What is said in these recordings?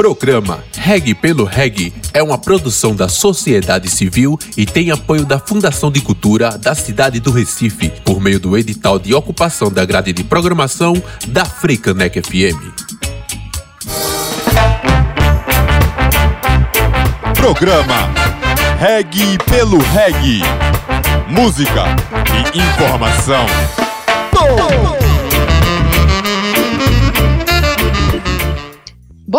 Programa Reg pelo Reg é uma produção da sociedade civil e tem apoio da Fundação de Cultura da cidade do Recife, por meio do edital de ocupação da grade de programação da Freicanec FM. Programa Reg pelo Reg. Música e informação. Boa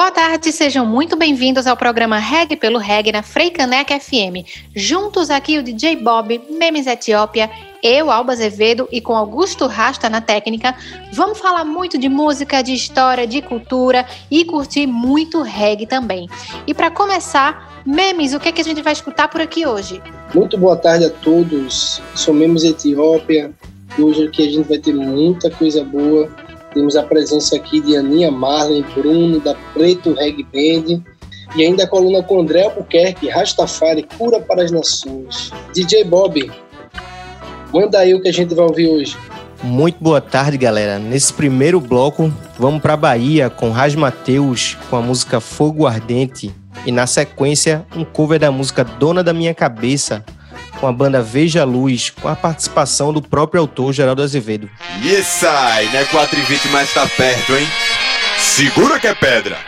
tarde, sejam muito bem-vindos ao programa Reg pelo Reg na Freicanec FM. Juntos aqui o DJ Bob, Memes Etiópia, eu, Alba Azevedo e com Augusto Rasta na técnica, vamos falar muito de música, de história, de cultura e curtir muito reggae também. E para começar, Memes, o que, é que a gente vai escutar por aqui hoje? Muito boa tarde a todos. Sou Memes Etiópia. Hoje aqui a gente vai ter muita coisa boa temos a presença aqui de Aninha Marley, Bruno, da Preto Reg Band, e ainda a coluna com André Albuquerque, Rastafari, Cura para as Nações. DJ Bob, manda aí o que a gente vai ouvir hoje. Muito boa tarde, galera. Nesse primeiro bloco, vamos para Bahia com Raj Mateus com a música Fogo Ardente e na sequência um cover da música Dona da Minha Cabeça com a banda Veja Luz, com a participação do próprio autor Geraldo Azevedo. E sai, né? 4 e 20, mas tá perto, hein? Segura que é pedra!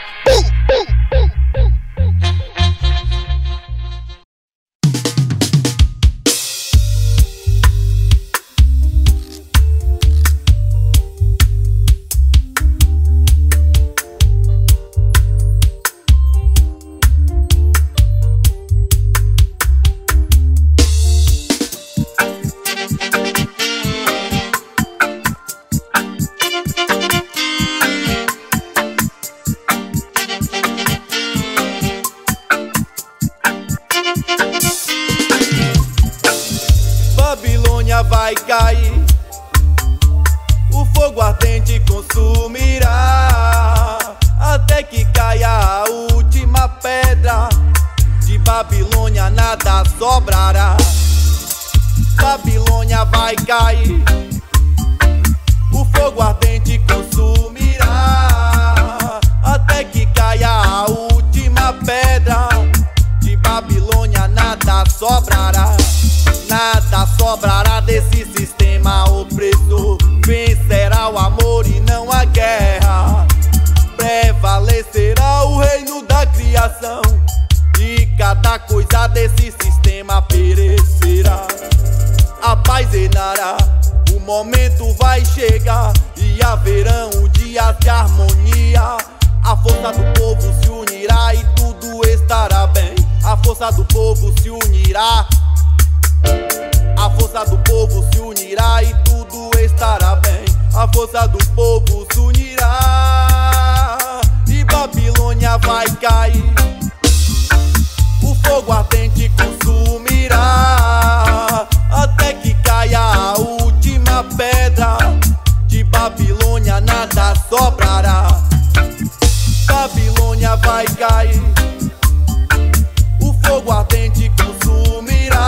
ordem consumirá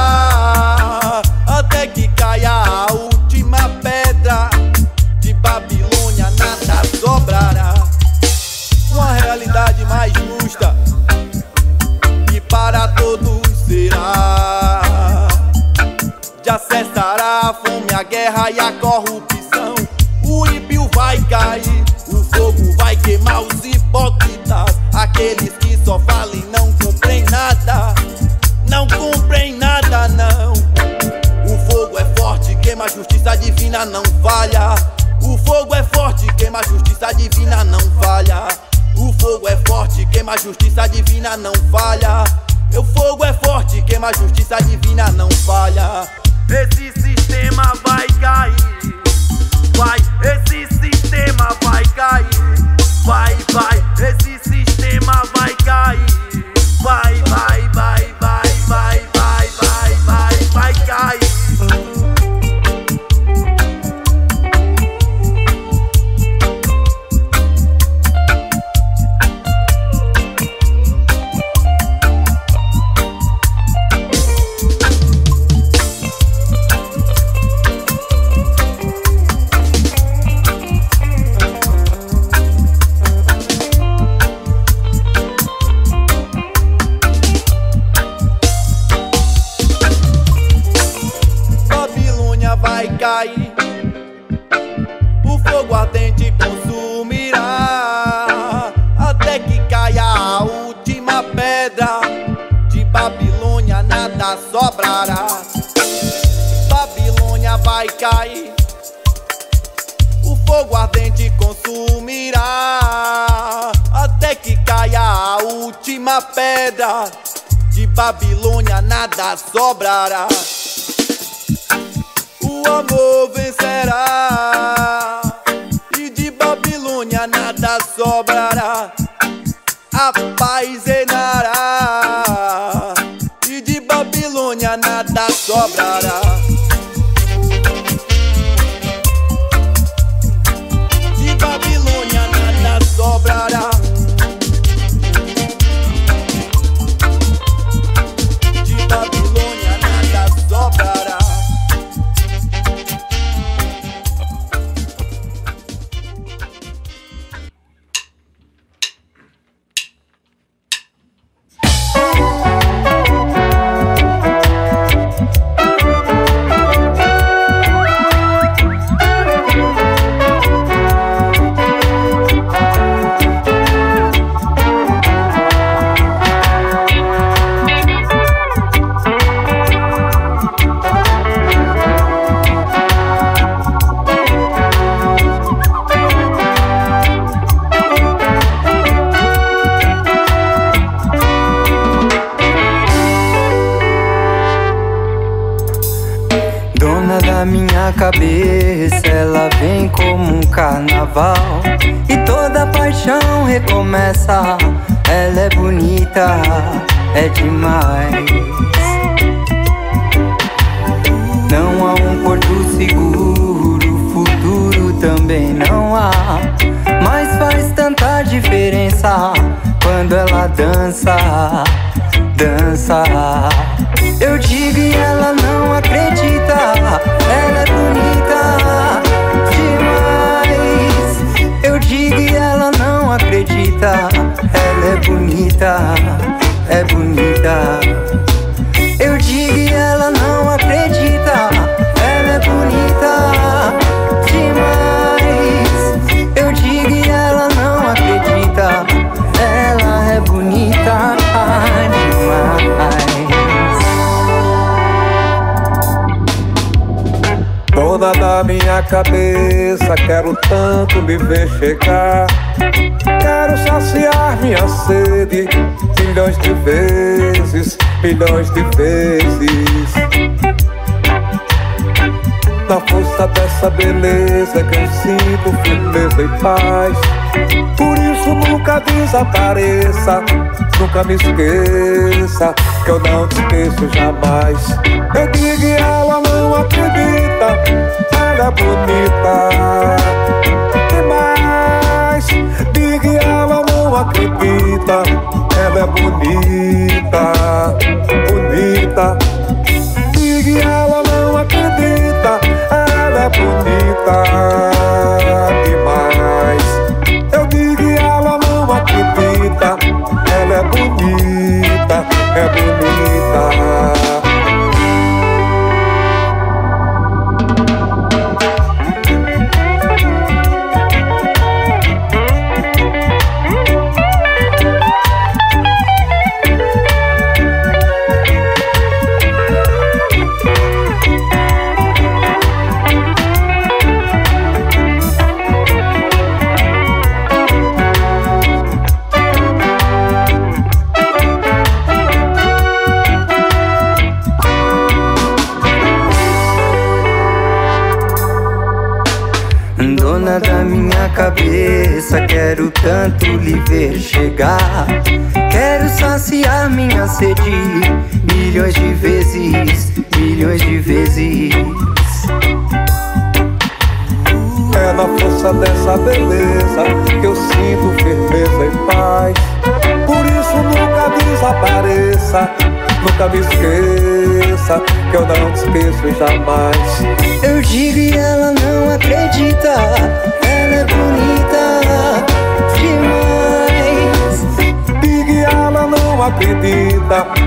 até que caia a última pedra de Babilônia nada sobrará. Uma realidade mais justa e para todos será. Já cessará a fome a guerra e a cor divina não falha. O fogo é forte, queima a justiça divina não falha. O fogo é forte, queima a justiça divina não falha. O fogo é forte, queima a justiça divina não falha. Esse sistema vai cair, vai. Esse sistema vai cair, vai, vai. Esse sistema vai cair, vai, vai, vai. Babilônia vai cair, o fogo ardente consumirá, até que caia a última pedra, de Babilônia nada sobrará. O amor vencerá, e de Babilônia nada sobrará, a paz reinará nada sobrará. Cabeça, ela vem como um carnaval e toda paixão recomeça. Ela é bonita, é demais. Não há um porto seguro, futuro também não há. Mas faz tanta diferença quando ela dança, dança. Eu digo e ela não bonita, é bonita. Eu digo e ela não acredita. Ela é bonita demais. Eu digo e ela não acredita. Ela é bonita demais. Dona da minha cabeça, quero tanto me ver chegar. Quero saciar minha sede milhões de vezes, milhões de vezes. Na força dessa beleza que eu sinto firmeza e paz. Por isso nunca desapareça, nunca me esqueça, que eu não te esqueço jamais. Eu digo e ela não acredita, ela é bonita não acredita, ela é bonita, bonita. Digo e ela não acredita, ela é bonita demais. Eu digo ela não acredita, ela é bonita, é bonita. Acredita,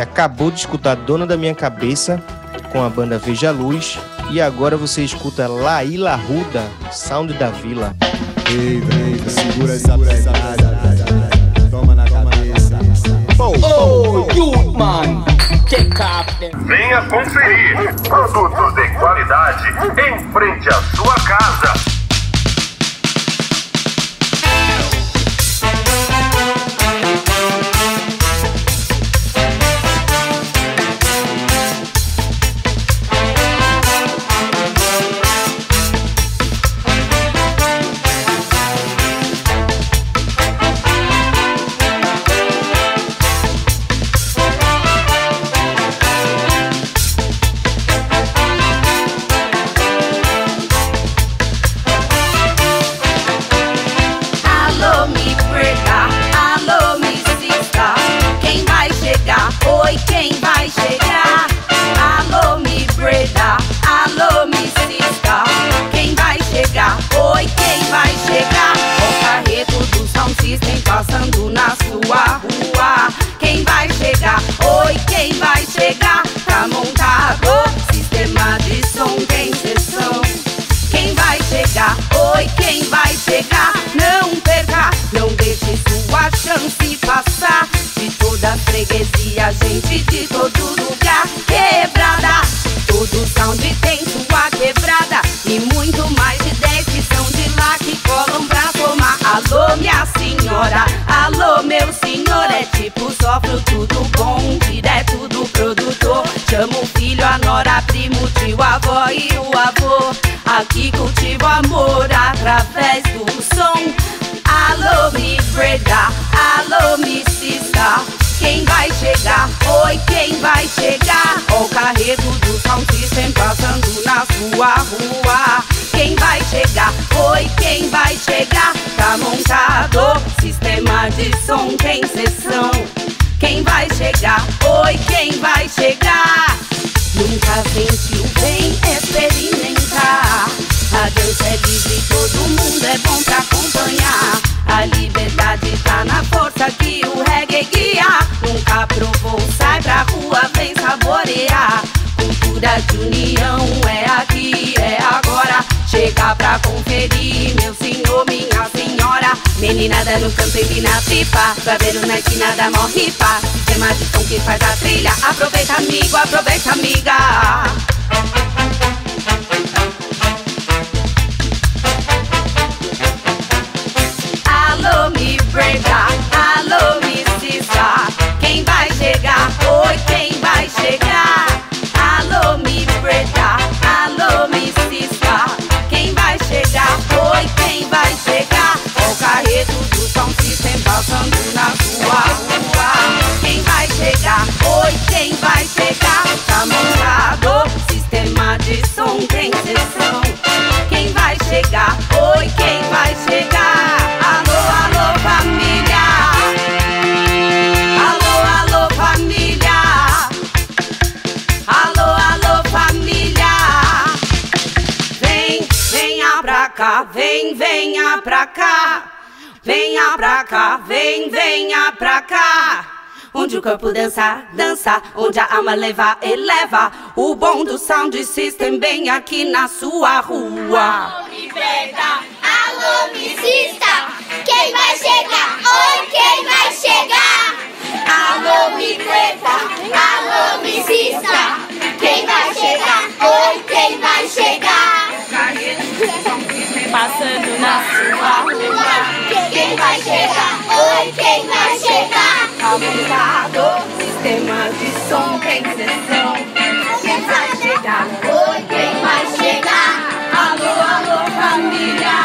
Você acabou de escutar Dona da Minha Cabeça com a banda Veja Luz e agora você escuta Laíla Ruda, Sound da Vila. Ei, vem, segura essa pegada, toma na cabeça. Oh, you man, take off Venha conferir produtos de qualidade em frente à sua casa. Tio, avó e o avô. Aqui cultivo amor através do som. Alô, me breda, alô, me cista. Quem vai chegar? Oi, quem vai chegar? O carrego do sound system passando na sua rua. Quem vai chegar? Oi, quem vai chegar? Tá montado, sistema de som tem sessão. Quem vai chegar? Oi, quem vai chegar? Nunca sentiu bem experimentar. A dança é livre, todo mundo é bom pra acompanhar. A liberdade tá na força que o reggae guia. Nunca provou, sai pra rua, vem saborear. Cultura de união é aqui, é agora. Chega pra conferir, meu senhor, minha senhora. Meninada no campo empina pipa, pra ver na esquina da mó ripa. Sistema de som que faz a trilha. Aproveita, amigo, aproveita, amiga. Alô, me brega, alô, me cista. Quem vai chegar? Oi, quem vai chegar? Passando na sua rua. Quem vai chegar? Oi, quem vai chegar? Tá montado, sistema de som tem sessão. Quem vai chegar? Oi, quem vai chegar? Alô, alô, família. Alô, alô, família. Alô, alô, família. Vem, venha pra cá, vem, venha pra cá. Venha pra cá, vem, venha pra cá. Onde o corpo dança, dança. Onde a alma leva, eleva. O bom do sound system bem aqui na sua rua. Alô, misista, quem vai chegar? Oi, quem vai chegar? Alô, migreta, alô, misista, quem vai chegar? Oi, quem vai chegar? Passando na sua rua. Quem vai chegar? Oi, quem vai chegar? Aumentado, sistema de som tem sessão. Quem vai chegar? Oi, quem vai chegar? Alô, alô, família.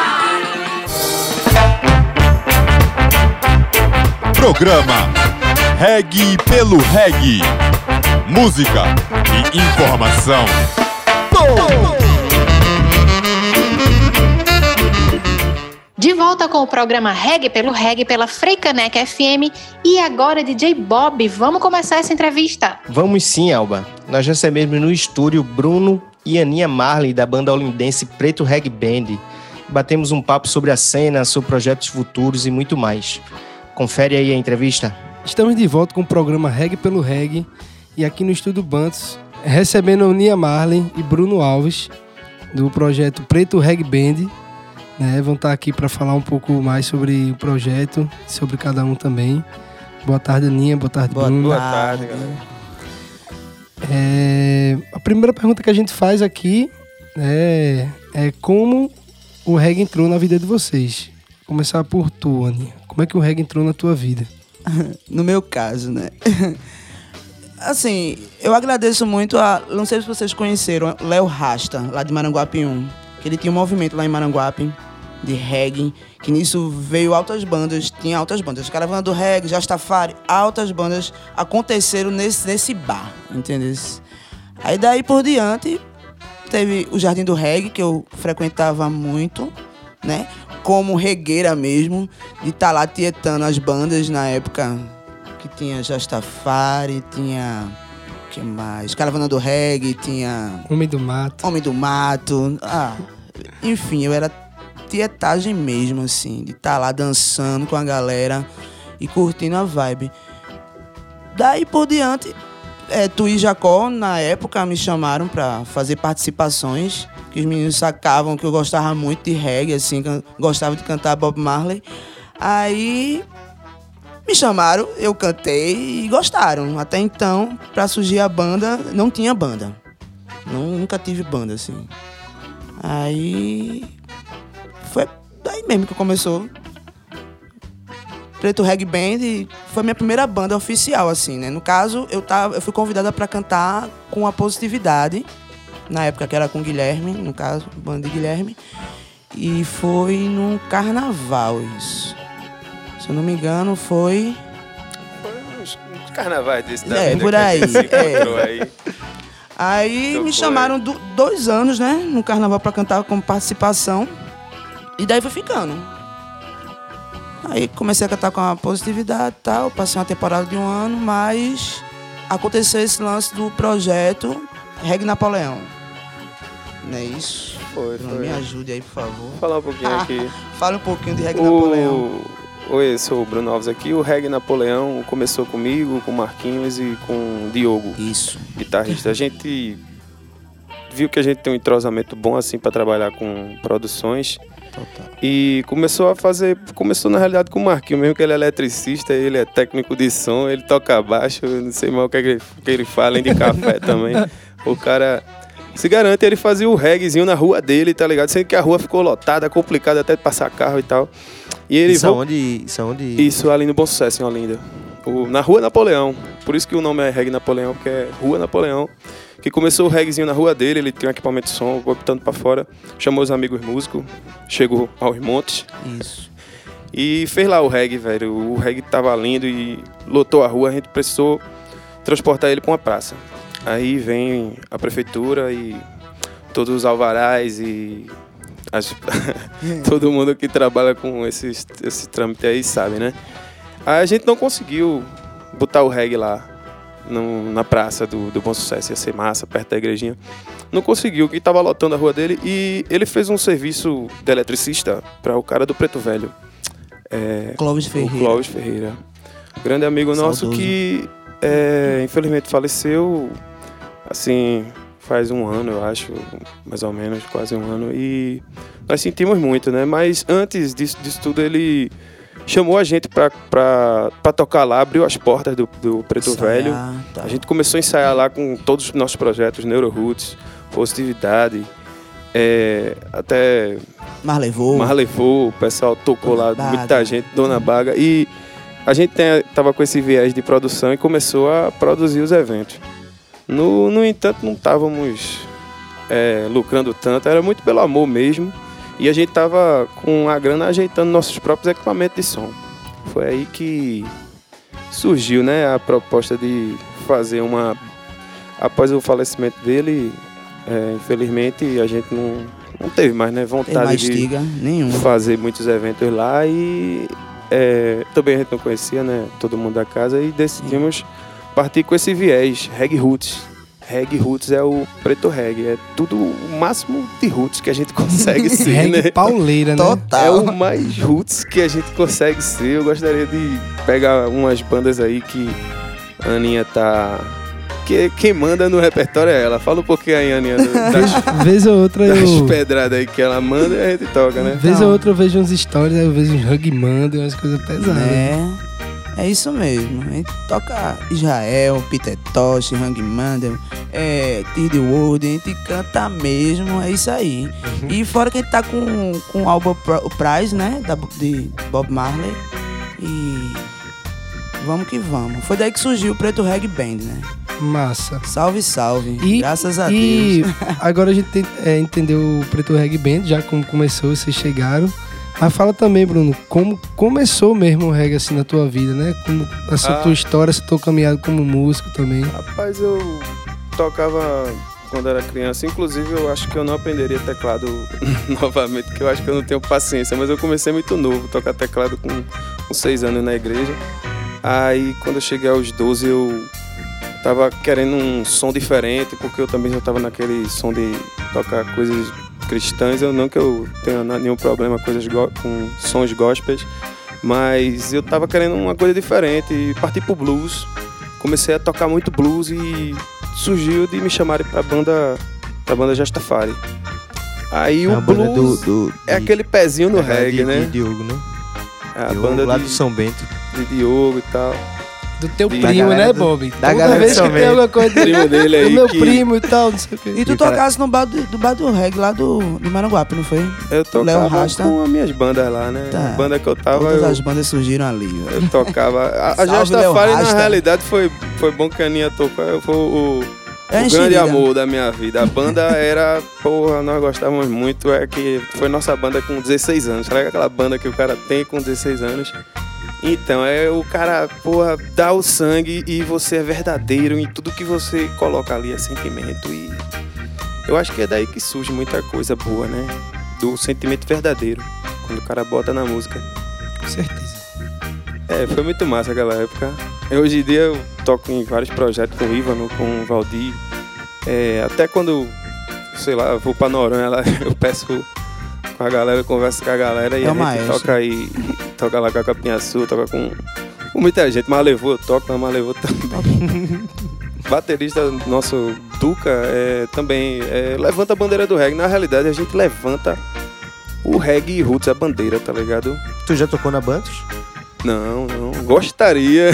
Programa Reg pelo Reg. Música e informação. De volta com o programa Reg pelo Reg pela Freicanec FM e agora DJ Bob, vamos começar essa entrevista. Vamos sim, Alba. Nós recebemos no estúdio Bruno e Aninha Marley da banda olindense Preto Reg Band. Batemos um papo sobre a cena, sobre projetos futuros e muito mais. Confere aí a entrevista. Estamos de volta com o programa Reg pelo Reg e aqui no Estúdio Bantos, recebendo Nia Marley e Bruno Alves do projeto Preto Reg Band. Né? Vão estar aqui para falar um pouco mais sobre o projeto, sobre cada um também. Boa tarde, Aninha. Boa tarde, Boa, Bruno. boa tarde, galera. É, a primeira pergunta que a gente faz aqui é, é como o reggae entrou na vida de vocês. Vou começar por tu, Aninha. Como é que o reggae entrou na tua vida? no meu caso, né? Assim, eu agradeço muito a. Não sei se vocês conheceram, Léo Rasta, lá de Maranguape 1. Que ele tinha um movimento lá em Maranguape de reggae, que nisso veio altas bandas, tinha altas bandas. Caravana do Reggae, Jastafari, altas bandas aconteceram nesse, nesse bar, entendeu? Aí daí por diante, teve o Jardim do Reggae, que eu frequentava muito, né? Como regueira mesmo, de estar lá tietando as bandas na época que tinha Jastafari, tinha. O que mais? Caravana do Reggae, tinha. Homem do Mato. Homem do Mato. Ah, enfim, eu era tietagem mesmo, assim, de estar lá dançando com a galera e curtindo a vibe. Daí por diante, é, Tu e Jacó, na época, me chamaram pra fazer participações, que os meninos sacavam que eu gostava muito de reggae, assim, gostava de cantar Bob Marley. Aí me chamaram, eu cantei e gostaram. Até então, pra surgir a banda, não tinha banda. Nunca tive banda, assim. Aí. Foi daí mesmo que começou. Preto Reg Band e foi minha primeira banda oficial, assim, né? No caso, eu, tava, eu fui convidada para cantar com a Positividade, na época que era com o Guilherme, no caso, banda de Guilherme. E foi num carnaval isso. Se eu não me engano, foi. Uns carnavais desse da É, por aí, é. aí. Aí Então me foi. chamaram do- dois anos, né, no carnaval pra cantar como participação. E daí foi ficando. Aí comecei a cantar com a positividade e tal, passei uma temporada de um ano, mas aconteceu esse lance do projeto Reg Napoleão. Não é isso? Foi, foi. Me ajude aí, por favor. Vou falar um pouquinho aqui. Fala um pouquinho de Reg Napoleão. O... Oi, eu sou o Bruno Alves aqui. O Reg Napoleão começou comigo, com o Marquinhos e com o Diogo. Isso. Guitarrista. A gente viu que a gente tem um entrosamento bom assim para trabalhar com produções. E começou a fazer, começou na realidade com o Marquinhos, mesmo que ele é eletricista, ele é técnico de som, ele toca baixo, não sei mal o que, é que ele, que ele fala, além de café também. O cara se garante, ele fazia o reggaezinho na rua dele, tá ligado? Sendo que a rua ficou lotada, complicada até de passar carro e tal. E ele Isso vol- aonde, isso aonde... isso, ali no Bom Sucesso, em Olinda. O- na Rua Napoleão. Por isso que o nome é Reg Napoleão, porque é Rua Napoleão. Que começou o reggaezinho na rua dele, ele tinha um equipamento de som, botando pra fora. Chamou os amigos músicos, chegou aos montes. Isso. E fez lá o reggae, velho. O reggae tava lindo e lotou a rua, a gente precisou transportar ele pra uma praça. Aí vem a prefeitura e todos os alvarás e as- todo mundo que trabalha com esses, esse trâmite aí sabe, né? Aí a gente não conseguiu botar o reggae lá no- na praça do, do Bom Sucesso, ia ser massa, perto da igrejinha. Não conseguiu, que tava lotando a rua dele e ele fez um serviço de eletricista para o cara do Preto Velho. É, Clóvis Ferreira. Clóvis Ferreira. Grande amigo nosso Saudoso. que é, infelizmente faleceu assim faz um ano, eu acho, mais ou menos, quase um ano. E nós sentimos muito, né? Mas antes disso, disso tudo, ele chamou a gente pra, pra, pra tocar lá, abriu as portas do, do Preto Ensaiar, Velho. tá. A gente começou a ensaiar lá com todos os nossos projetos, Neuroroots, Positividade, é, até Mar levou. Mar levou, o pessoal tocou Dona lá, Baga. muita gente, Dona Baga. E a gente tem- tava com esse viés de produção e começou a produzir os eventos. No, no entanto, não estávamos é, lucrando tanto, era muito pelo amor mesmo. E a gente tava com a grana ajeitando nossos próprios equipamentos de som. Foi aí que surgiu né, a proposta de fazer uma. Após o falecimento dele, é, infelizmente a gente não, não teve mais né, vontade mais de nenhuma. fazer muitos eventos lá e é, também a gente não conhecia né, todo mundo da casa e decidimos partir com esse viés, Reg Roots. Reggae roots é o preto reggae. É tudo o máximo de roots que a gente consegue ser, Reggae né? pauleira, né? É o mais roots que a gente consegue ser. Eu gostaria de pegar umas bandas aí que a Aninha tá. Que, quem manda no repertório é ela. Fala um pouquinho aí, Aninha, das, Vez ou outra das eu. pedradas aí que ela manda e a gente toca, né? Vez ou outra eu vejo uns stories, aí eu vejo uns rugmando e umas coisas pesadas. É, é isso mesmo. A gente toca Israel, Peter Tosh, Hangman, é, Tid World, a gente canta mesmo, é isso aí. E fora que a gente tá com, com o álbum Prize, né? Da, de Bob Marley. E vamos que vamos. Foi daí que surgiu o Preto Reggae Band, né? Massa. Salve, salve. E, Graças a e Deus. agora a gente tem, é, entendeu o Preto Reggae Band, já como começou, vocês chegaram. Mas fala também, Bruno, como começou mesmo o reggae assim na tua vida, né? Como essa Ah. tua história, essa tua caminhada como músico também. Rapaz, eu tocava quando era criança. Inclusive, eu acho que eu não aprenderia teclado novamente, porque eu acho que eu não tenho paciência. Mas eu comecei muito novo, tocar teclado com, com seis anos na igreja. Aí, quando eu cheguei aos 12, eu tava querendo um som diferente, porque eu também já tava naquele som de tocar coisas cristãs. Eu não que eu tenha nenhum problema com, coisas com sons gospels, mas eu tava querendo uma coisa diferente e parti pro blues. Comecei a tocar muito blues e surgiu de me chamarem pra banda, pra banda Jastafari. Aí É o blues do- do- é aquele pezinho no É, reggae, de- né? de Diogo, né? É a Diogo, banda lá de, do São Bento. de Diogo e tal. Do teu De- primo, Da né, do- Bob? da Toda galera vez do que tem alguma coisa Primo dele aí do meu que- primo e tal, não sei o quê. E tu tocasse no bar do, do bar do reggae lá do, de Maranguape, não foi? Eu tocava Rasta. com as minhas bandas lá, né? Tá. A banda que eu tava, Todas eu, as bandas surgiram ali, velho. eu tocava. A, a Léo na realidade, foi, foi bom que a Aninha tocou. Foi o, É o grande amor da minha vida. A banda era, porra, nós gostávamos muito. É que foi nossa banda com 16 anos. Sabe aquela banda que o cara tem com 16 anos? Então, é o cara, porra, dá o sangue e você é verdadeiro em tudo que você coloca ali, é sentimento. E eu acho que é daí que surge muita coisa boa, né? Do sentimento verdadeiro, quando o cara bota na música. Com certeza. É, foi muito massa aquela época. Eu, hoje em dia eu toco em vários projetos com o Ivano, com o Valdir. É, até quando, sei lá, eu vou pra Noronha, lá, eu peço com a galera, eu converso com a galera e É a gente maestro. toca aí, toca lá com a Capinha Sul, toca com, com muita gente. Mas levou, eu toco, mas levou também. Baterista nosso Duca é, também é, levanta a bandeira do reggae. Na realidade, a gente levanta o reggae roots, a bandeira, tá ligado? Tu já tocou na Bantos? Não, não. Gostaria.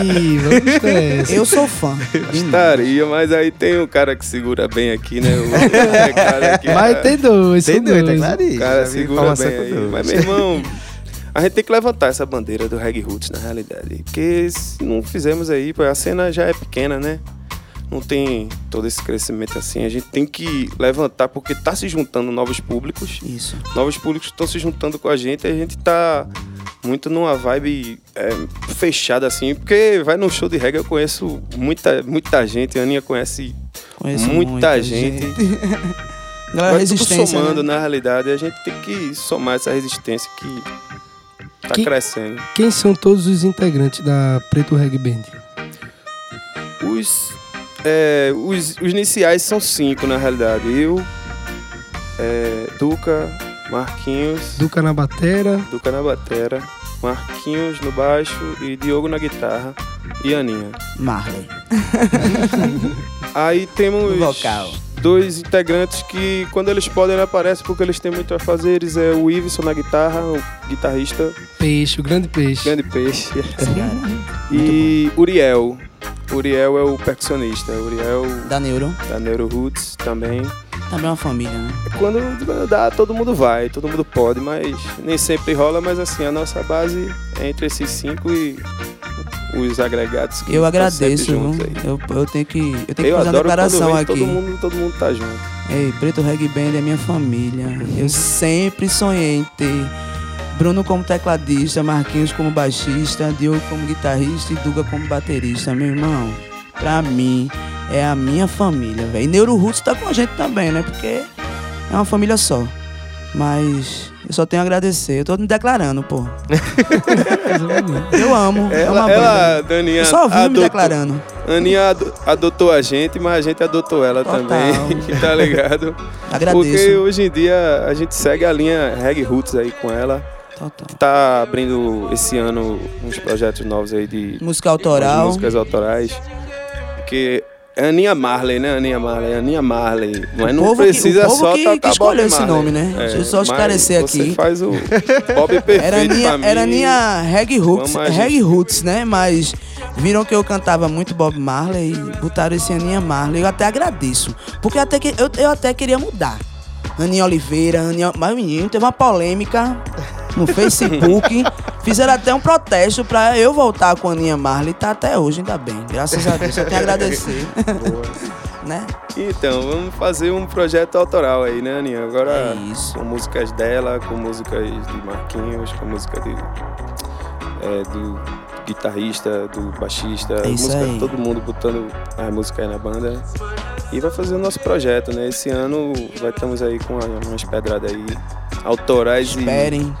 Aí, nessa. Eu sou fã. Gostaria, mas aí tem um cara que segura bem aqui, né? O cara aqui, Mas tem dois, Tem dois, dois. tá claro? o cara segura bem aí. dois. Mas, meu irmão, a gente tem que levantar essa bandeira do reggae roots, na realidade. Porque se não fizemos aí, a cena já é pequena, né? Não tem todo esse crescimento assim. A gente tem que levantar porque tá se juntando novos públicos. Isso. Novos públicos estão se juntando com a gente e a gente tá muito numa vibe é, fechada assim. Porque vai no show de reggae eu conheço muita, muita gente. A Aninha conhece Conheço muita, muita gente. Galera, Vai tudo resistência, somando, né? na realidade, a gente tem que somar essa resistência que tá Que- crescendo. Quem são todos os integrantes da Preto Reggae Band? Os, é, os, os iniciais são cinco, na realidade. Eu, é, Duca, Marquinhos, Duca na batera, Duca na batera, Marquinhos no baixo e Diogo na guitarra e Aninha. Marley. Aí temos No vocal. dois integrantes que, quando eles podem, não aparecem porque eles têm muito a fazer. Eles é o Iveson na guitarra, o guitarrista, peixe, o grande peixe. grande peixe. e Uriel. Uriel é o percussionista. Uriel Da Neuro. da Neuro Roots também. Também é uma família, né? Quando dá, todo mundo vai, todo mundo pode, mas nem sempre rola. Mas assim, a nossa base é entre esses cinco e os agregados que Eu sempre agradeço. Eu, eu tenho que, eu tenho que Eu fazer uma declaração aqui. todo mundo, todo mundo tá junto. Ei, Preto Reggae Band é minha família. Eu sempre sonhei em ter Bruno como tecladista, Marquinhos como baixista, Diogo como guitarrista e Duga como baterista, meu irmão. Pra mim, é a minha família, velho. E Neuro Roots tá com a gente também, né? Porque é uma família só. Mas eu só tenho a agradecer. Eu tô me declarando, pô. eu amo. Ela, banda. ela Daninha, Eu só vim me adotou- declarando. Aninha ado- adotou a gente, mas a gente adotou ela também, tá ligado? Agradeço. Porque hoje em dia a gente segue a linha Reg Roots aí com ela. Tá abrindo esse ano uns projetos novos aí de Música autoral. músicas autorais. Porque é Aninha Marley, né? Aninha Marley, Aninha Marley. Mas não que- precisa o povo só que- tocar que escolheu Bob esse nome, né? Deixa eu só esclarecer você aqui. faz o Bob perfeito Era minha, mim. era minha reggae roots, reggae roots, né? Mas viram que eu cantava muito Bob Marley e botaram esse Aninha Marley. Eu até agradeço. Porque até que, eu, eu até queria mudar. Aninha Oliveira, Aninha... Mas, menino, teve uma polêmica no Facebook. Fizeram até um protesto pra eu voltar com a Aninha Marley. Tá até hoje, ainda bem. Graças a Deus. Só tenho a agradecer. né? Então, vamos fazer um projeto autoral aí, né, Aninha? Agora É com músicas dela, com músicas de Marquinhos, com música de, é, do guitarrista, do baixista, É música, aí. todo mundo botando a música aí na banda. E vai fazer o nosso projeto, né? Esse ano vai estamos aí com umas pedradas aí autorais e, Esperem.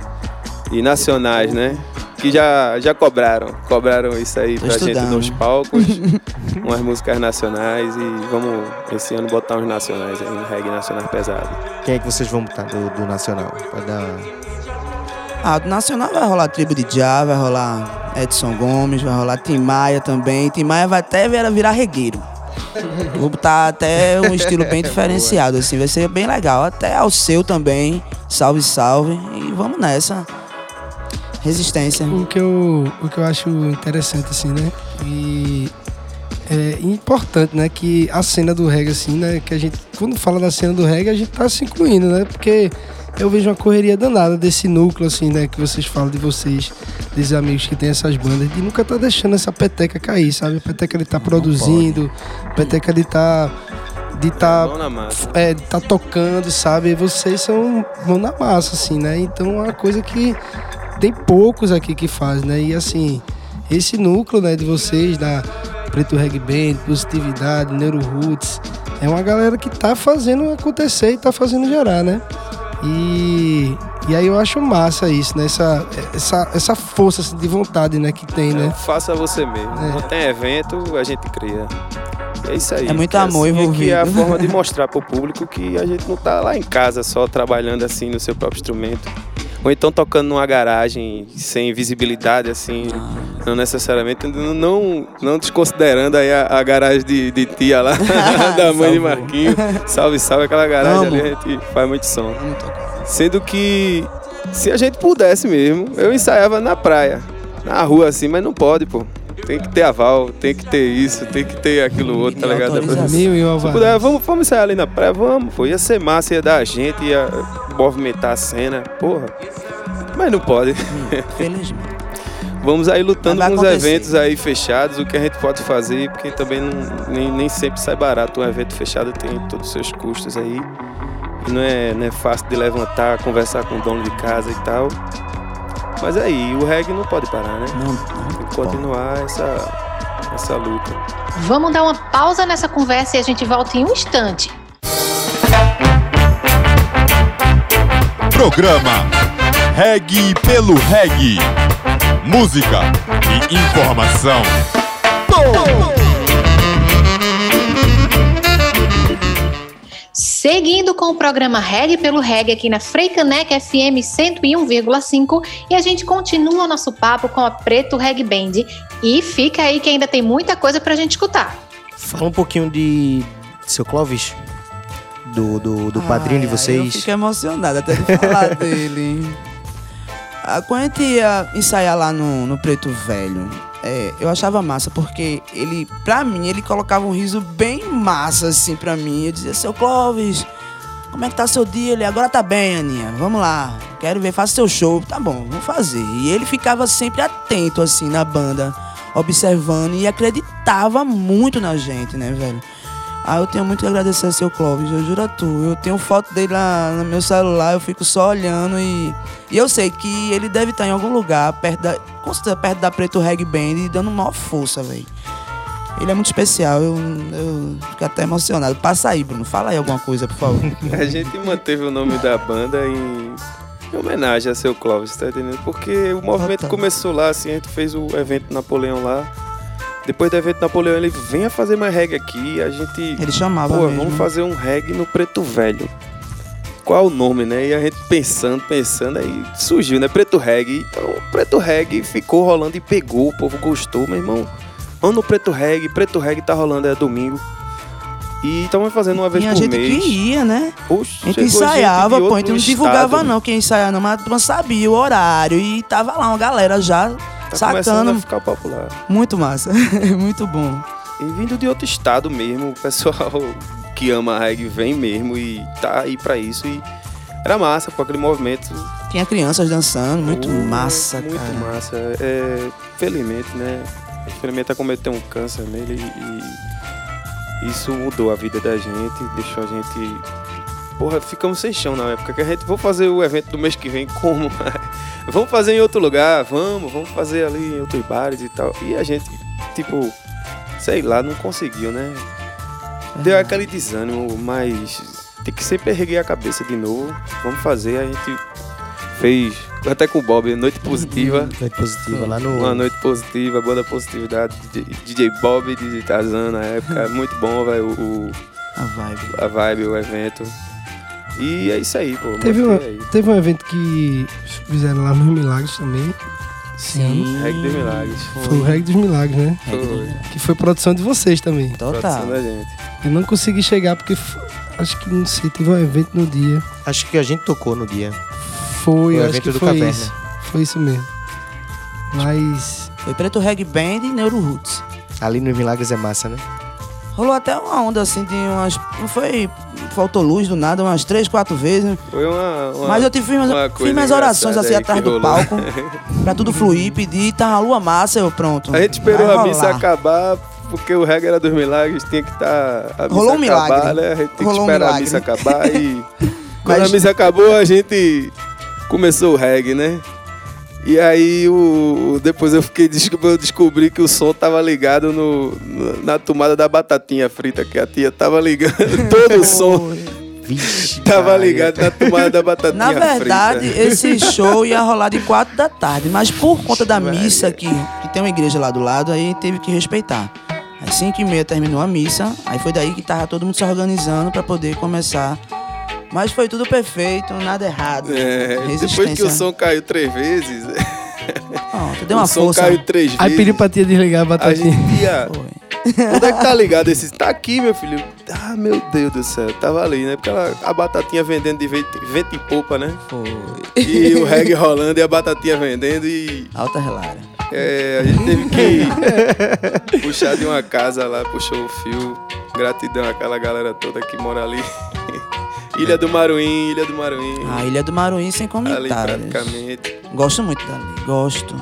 e nacionais, né? Que já, já cobraram, cobraram isso aí Tô pra gente estudando. nos palcos, umas músicas nacionais e vamos esse ano botar uns nacionais aí, um reggae nacional pesado. Quem é que vocês vão botar do, do Nacional? Pode dar. Ah, do Nacional vai rolar Tribo de Já, vai rolar Edson Gomes, vai rolar Tim Maia também. Tim Maia vai até virar, virar regueiro. Vou botar até um estilo bem diferenciado, assim, vai ser bem legal. Até ao seu também. Salve, salve. E vamos nessa. Resistência. O que eu, o que eu acho interessante, assim, né? E é importante, né? Que a cena do reggae, assim, né? Que a gente, quando fala da cena do reggae, a gente tá se incluindo, né? Porque eu vejo uma correria danada desse núcleo, assim, né? Que vocês falam de vocês, desses amigos que tem essas bandas, de nunca tá deixando essa peteca cair, sabe? A peteca de tá produzindo, a peteca de tá. De tá, massa. é, de tá tocando, sabe? E vocês são mão na massa, assim, né? Então é uma coisa que tem poucos aqui que fazem, né? E assim, esse núcleo, né, de vocês, da Preto Reg Band, Positividade, Neuro Roots, é uma galera que tá fazendo acontecer e tá fazendo gerar, né? E, e aí eu acho massa isso, né? Essa, essa, essa força assim, de vontade, né, que tem, né? Faça você mesmo. Não tem evento, a gente cria. É isso aí. É muito porque amor assim, é que é a envolvido. forma de mostrar pro público que a gente não tá lá em casa só trabalhando assim no seu próprio instrumento. Ou então tocando numa garagem sem visibilidade, assim, não necessariamente, não, não desconsiderando aí a, a garagem de, de tia lá, da mãe de. Marquinhos. Salve, salve aquela garagem Amo. ali, a gente faz muito som. Sendo que se a gente pudesse mesmo, eu ensaiava na praia, na rua assim, mas não pode, pô. Tem que ter aval, tem que ter isso, tem que ter aquilo outro, tá ligado? Mil e Se puder, vamos, vamos ensaiar ali na praia, vamos, pô. Ia ser massa, ia dar a gente, ia movimentar a cena, porra. Mas não pode. Felizmente. Vamos aí lutando com os eventos aí fechados, o que a gente pode fazer, porque também não- nem, nem sempre sai barato. Um evento fechado tem todos os seus custos aí. Não é, não é fácil de levantar, conversar com o dono de casa e tal. Mas aí, o reggae não pode parar, né? Tem que continuar essa, essa luta. Vamos dar uma pausa nessa conversa e a gente volta em um instante. Programa Reg pelo Reg. Música e informação. Seguindo com o programa Reg pelo Reg aqui na Freicanec FM 101,5 e a gente continua o nosso papo com a Preto Reg Band. E fica aí que ainda tem muita coisa pra gente escutar. Fala um pouquinho de seu Clóvis, do, do, do padrinho de Ai, Eu vocês. fico emocionado até de falar dele. Ah, Quando a gente ia ensaiar lá no, no Preto Velho, é, eu achava massa, porque ele, pra mim, ele colocava um riso bem massa, assim, pra mim. Eu dizia, seu Clóvis, como é que tá seu dia? Ele, agora tá bem, Aninha, vamos lá, quero ver, faça seu show. Tá bom, vamos fazer. E ele ficava sempre atento, assim, na banda, observando e acreditava muito na gente, né, velho? Ah, eu tenho muito que agradecer ao seu Clóvis, eu juro a tu. Eu tenho foto dele lá no meu celular, eu fico só olhando e. E eu sei que ele deve estar em algum lugar, perto da. Com certeza perto da Preto Reg Band e dando maior força, velho. Ele é muito especial, eu, eu fico até emocionado. Passa aí, Bruno. Fala aí alguma coisa, por favor. A gente manteve o nome da banda em, em homenagem a seu Clóvis, tá entendendo? Porque o movimento começou lá, assim, a gente fez o evento Napoleão lá. Depois do evento Napoleão, ele venha fazer mais reggae aqui. A gente. Ele chamava Pô, mesmo. vamos fazer um reggae no Preto Velho. Qual o nome, né? E a gente pensando, pensando, aí surgiu, né? Preto Reggae. Então, Preto Reggae ficou rolando e pegou, o povo gostou, meu irmão. Vamos no Preto Reggae, Preto Reggae tá rolando, é domingo. E estamos fazendo uma vez Tinha por gente mês. que ia, né? Poxa, A gente ensaiava, gente pô, a gente não outro divulgava estado. não quem ensaiava não, mas não sabia o horário e tava lá uma galera já Tá começando sacando. a ficar popular. Muito massa, muito bom. E vindo de outro estado mesmo, o pessoal que ama reggae vem mesmo e tá aí pra isso. E era massa, com aquele movimento. Tinha crianças dançando, muito Uh, massa, Muito cara. massa. É, felizmente, né? Infelizmente acometeu um câncer nele e isso mudou a vida da gente, deixou a gente. Porra, ficamos sem chão na época que a gente. Vamos fazer o evento do mês que vem como? vamos fazer em outro lugar, vamos, vamos fazer ali em outros bares e tal. E a gente, tipo, sei lá, não conseguiu, né? Deu aquele desânimo, mas tem que sempre erguer a cabeça de novo. Vamos fazer, a gente fez até com o Bob, Noite Positiva. Noite Positiva, lá no- Uma Noite Positiva, banda positividade, DJ, DJ Bob, DJ Tarzan na época. Muito bom, velho, o, o- A vibe. a vibe, o evento. E é isso aí, pô. Teve, uma, aí. teve um evento que fizeram lá nos Milagres também. Ano. Reggae dos Milagres. Foi o Reggae dos Milagres, né? Foi. Que foi produção de vocês também. Produção da gente. Eu não consegui chegar porque acho que não sei, teve um evento no dia. Acho que a gente tocou no dia. Foi, Foi o acho evento que do foi Caverna. isso. Foi isso mesmo. Mas Foi Preto Reggae Band e Neuro Roots. Ali nos Milagres é massa, né? Rolou até uma onda assim de umas. Não foi. Faltou luz do nada umas três, quatro vezes. Foi uma, uma- Mas eu tive, fiz, uma fiz minhas orações assim atrás do palco. pra tudo fluir, pedir, tá a lua massa, eu pronto. A gente esperou a missa acabar, porque o reggae era dos milagres, tinha que estar. a missa Rolou um acabar, milagre. né? A gente tem Rolou um que esperar a milagre. missa acabar e. Quando Mas- a missa acabou, a gente começou o reggae, né? E aí o, depois eu fiquei eu descobri que o som tava ligado no, na tomada da batatinha frita, que a tia tava ligando todo o som. tava ligado na tomada da batatinha Na verdade, frita. esse show ia rolar de quatro da tarde, mas por conta da missa que, que tem uma igreja lá do lado, aí teve que respeitar. Às 5 e meia terminou a missa, aí foi daí que tava todo mundo se organizando pra poder começar. Mas foi tudo perfeito, nada errado. É, depois que o som caiu três vezes. deu uma o som força. caiu três aí vezes. pediu pra tia desligar a batatinha. gente ia. Onde é que tá ligado esse? Tá aqui, meu filho. Ah, meu Deus do céu. Tava ali, né? Porque ela- a batatinha vendendo de vento, vento em popa, né? E o reggae rolando e a batatinha vendendo e. Alta relara. É, a gente teve que puxar de uma casa lá, puxou o fio. Gratidão àquela galera toda que mora ali. Ilha do Maruim, Ilha do Maruim. A Ilha do Maruim sem ali comentários. praticamente. Gosto muito dali, gosto.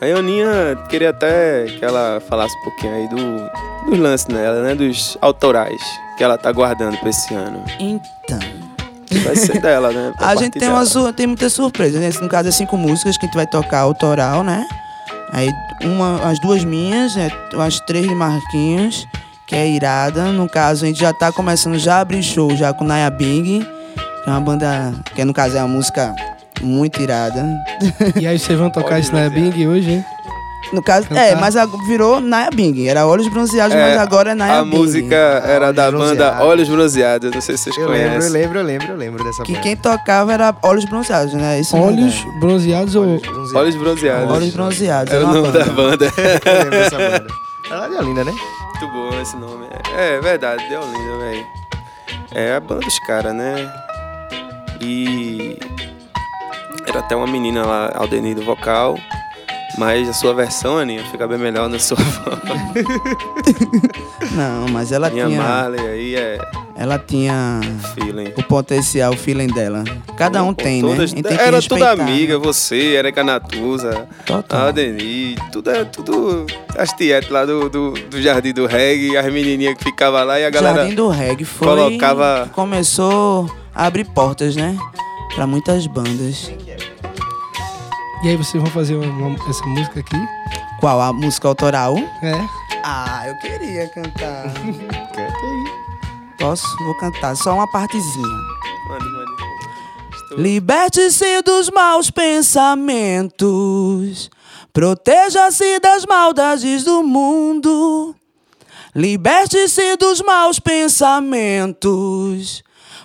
A Ioninha queria até que ela falasse um pouquinho aí do, dos lances dela, né? Dos autorais que ela tá guardando pra esse ano. Então. Vai ser dela, né? A gente tem, dela. uma, tem muitas surpresas. Né? No caso, é cinco músicas que a gente vai tocar autoral, né? Aí, uma, as duas minhas, é, as três de Marquinhos, que é irada. No caso, a gente já tá começando já a abrir show já com Naya Bing, que é uma banda, que no caso é uma música muito irada. E aí vocês vão tocar isso na Bing hoje, hein? No caso, Cantar. é, mas ag- virou Naya Bing. Era Olhos Bronzeados, É, mas agora é Naya A Bing. música era da banda Bronzeados. Olhos Bronzeados, não sei se vocês Eu lembro, eu conhecem. lembro, eu lembro, eu lembro dessa Que banda. quem tocava era Olhos Bronzeados, né? Isso é Olhos verdade. bronzeados ou. Olhos Bronzeados. Olhos Bronzeados. Era o uma nome da banda. Eu lembro dessa banda. Ela é linda, né? Muito bom esse nome. É, é verdade, deu lindo, velho. É a banda dos caras, né? E. Era até uma menina lá, Aldenir do vocal. Mas a sua versão, Aninha, fica bem melhor na sua voz. Não, mas ela Minha tinha. Marley aí é Ela tinha feeling. o potencial, o feeling dela. Cada um tem, Todas- né? A gente tem que era né? amiga, você, Erika Natuza, Total. a Aldenir, tudo é tudo. As tietes lá do, do, do Jardim do Reggae, as menininhas que ficavam lá e a galera. Jardim do Reggae foi colocava- começou a abrir portas, né? Pra muitas bandas. E aí vocês vão fazer uma- uma- essa música aqui? Qual? A música autoral? É. Ah, eu queria cantar. Posso? Vou cantar só uma partezinha. Manda, manda. Liberte-se dos maus pensamentos. Proteja-se das maldades do mundo. Liberte-se dos maus pensamentos.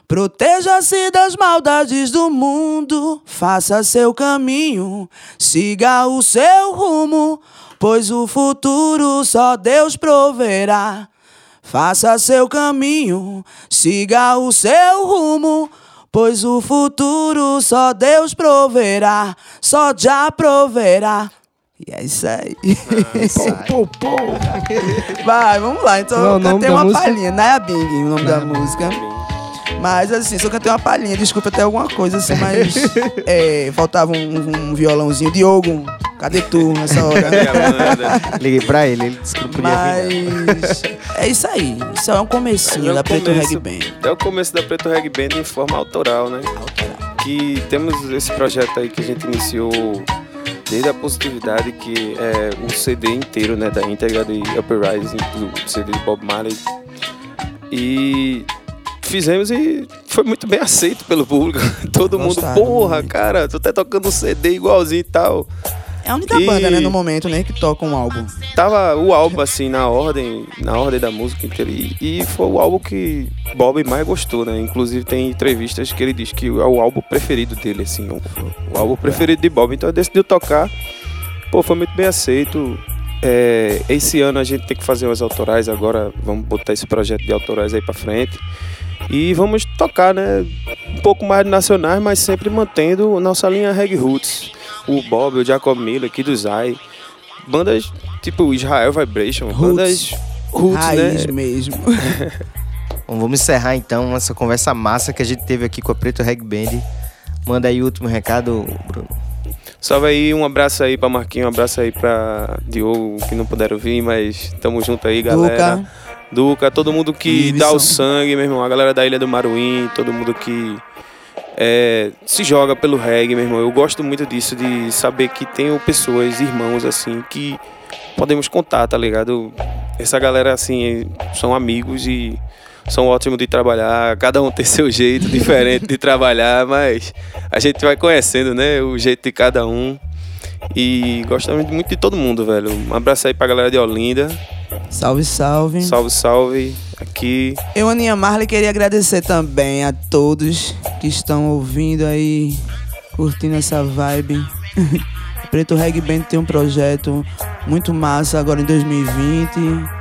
Proteja-se das maldades do mundo. Faça seu caminho, siga o seu rumo, pois o futuro só Deus proverá. Faça seu caminho, siga o seu rumo, pois o futuro só Deus proverá, só já proverá. E é isso aí. Pô, pô. Vai, vamos lá. Então Qual é o eu nome cantei uma música? palhinha. Naya Bing, o nome da música. Mas assim, só cantei uma palhinha, desculpa até alguma coisa assim, mas é, faltava um, um violãozinho. Diogo, cadê tu nessa hora? Liguei pra ele, ele disse que não podia vir. Mas é isso aí. Isso é um comecinho É da Preto começo. Reggae Band. É o começo da Preto Reggae Band em forma autoral, né? Que temos esse projeto aí que a gente iniciou desde a positividade, que é o CD inteiro, né? Da íntegra de Uprising, do CD de Bob Marley. E fizemos e foi muito bem aceito pelo público. Todo Gostaram mundo, porra, cara, tu tá tocando um CD igualzinho e tal. É a única E- banda, né, no momento, né, que toca um álbum. Tava o álbum assim na ordem, na ordem da música inteira. E, e foi o álbum que Bob mais gostou, né? Inclusive tem entrevistas que ele diz que é o álbum preferido dele, assim, o, o álbum preferido de Bob. Então ele decidiu tocar. Pô, foi muito bem aceito. É, esse ano a gente tem que fazer umas autorais agora. Vamos botar esse projeto de autorais aí pra frente. E vamos tocar, né? Um pouco mais nacionais, mas sempre mantendo nossa linha reggae roots. O Bob, o Jacob Miller aqui do Zai. Bandas tipo Israel Vibration, bandas roots, Raiz né? mesmo. Bom, vamos encerrar então essa conversa massa que a gente teve aqui com a Preto Reg Band. Manda aí o último recado, Bruno. Salve aí, um abraço aí pra Marquinhos, um abraço aí pra Diogo, que não puderam vir, mas tamo junto aí, galera. Duca. Duca, todo mundo que dá o sangue, meu irmão. A galera da Ilha do Maruim, todo mundo que é, se joga pelo reggae, meu irmão. Eu gosto muito disso, de saber que tenho pessoas, irmãos, assim, que podemos contar, tá ligado? Essa galera, assim, são amigos e são ótimos de trabalhar. Cada um tem seu jeito diferente de trabalhar, mas a gente vai conhecendo, né? O jeito de cada um. E gostamos muito de todo mundo, velho. Um abraço aí pra galera de Olinda. Salve, salve. Salve, salve. Aqui. Eu, Aninha Marley, queria agradecer também a todos que estão ouvindo aí, curtindo essa vibe. Preto Reggae Band tem um projeto muito massa agora em 2020.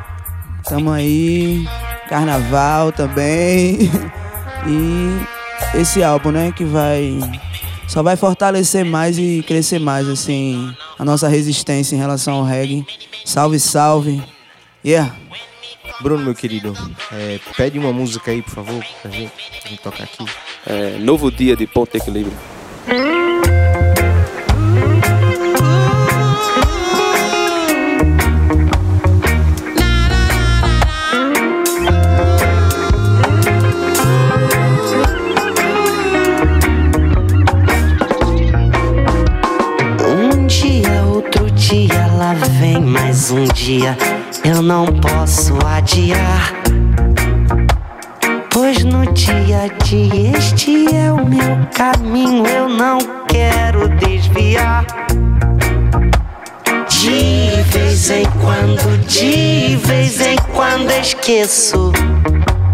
Tamo aí, carnaval também. E esse álbum, né, que vai só vai fortalecer mais e crescer mais assim a nossa resistência em relação ao reggae. Salve, salve. Yeah. Bruno, meu querido, é, pede uma música aí, por favor, pra gente, pra gente tocar aqui. É, novo dia de Ponto Equilíbrio. Mais um dia. Eu não posso adiar. Pois no dia a dia este é o meu caminho, eu não quero desviar. De vez em quando, de vez em quando esqueço.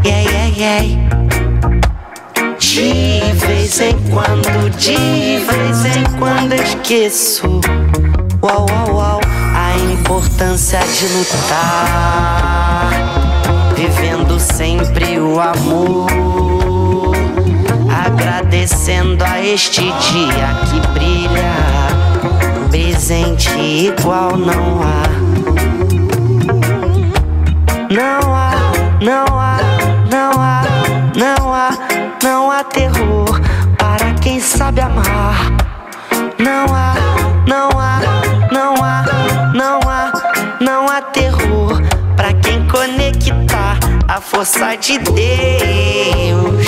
Yeah, yeah, yeah. De vez em quando, de vez em quando esqueço. Uau, uau, uau, importância de lutar. Vivendo sempre o amor. Agradecendo a este dia que brilha. Presente igual não há. Não há, não há, não há, não há, não há terror para quem sabe amar. Não há, não há, terror para quem conectar a força de Deus.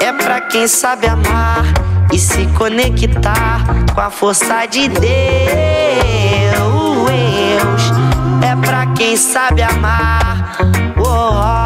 É pra quem sabe amar e se conectar com a força de Deus. É pra quem sabe amar. Oh,